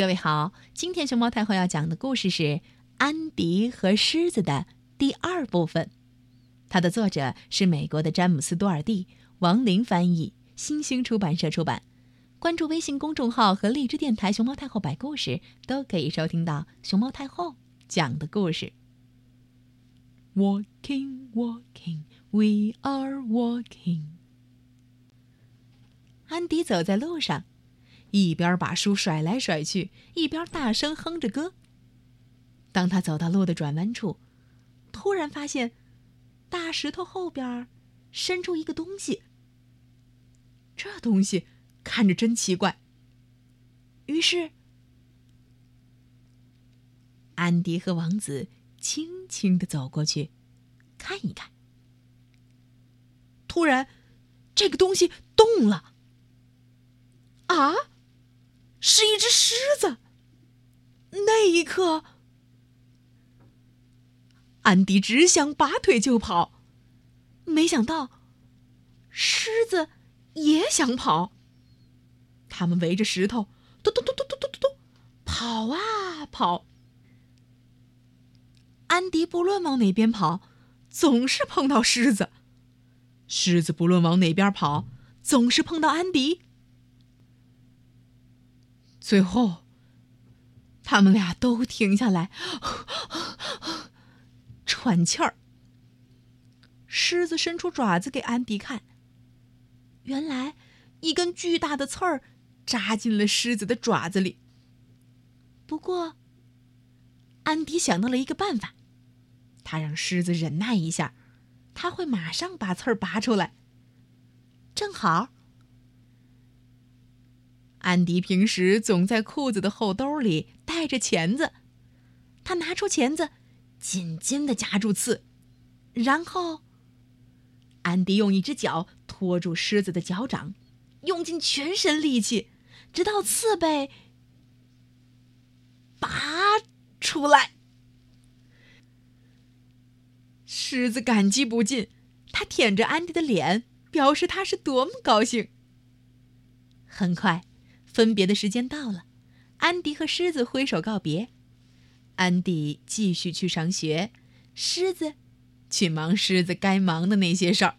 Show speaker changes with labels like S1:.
S1: 各位好，今天熊猫太后要讲的故事是《安迪和狮子》的第二部分。它的作者是美国的詹姆斯·多尔蒂，王林翻译，新星出版社出版。关注微信公众号和荔枝电台“熊猫太后摆故事”，都可以收听到熊猫太后讲的故事。Walking, walking, we are walking。安迪走在路上。一边把书甩来甩去，一边大声哼着歌。当他走到路的转弯处，突然发现大石头后边伸出一个东西。这东西看着真奇怪。于是，安迪和王子轻轻的走过去，看一看。突然，这个东西动了。啊！是一只狮子。那一刻，安迪只想拔腿就跑，没想到狮子也想跑。他们围着石头，嘟嘟嘟嘟嘟嘟嘟嘟，跑啊跑。安迪不论往哪边跑，总是碰到狮子；狮子不论往哪边跑，总是碰到安迪。最后，他们俩都停下来，喘气儿。狮子伸出爪子给安迪看，原来一根巨大的刺儿扎进了狮子的爪子里。不过，安迪想到了一个办法，他让狮子忍耐一下，他会马上把刺儿拔出来。正好。安迪平时总在裤子的后兜里带着钳子，他拿出钳子，紧紧的夹住刺，然后，安迪用一只脚托住狮子的脚掌，用尽全身力气，直到刺被拔出来。狮子感激不尽，他舔着安迪的脸，表示他是多么高兴。很快。分别的时间到了，安迪和狮子挥手告别。安迪继续去上学，狮子去忙狮子该忙的那些事儿。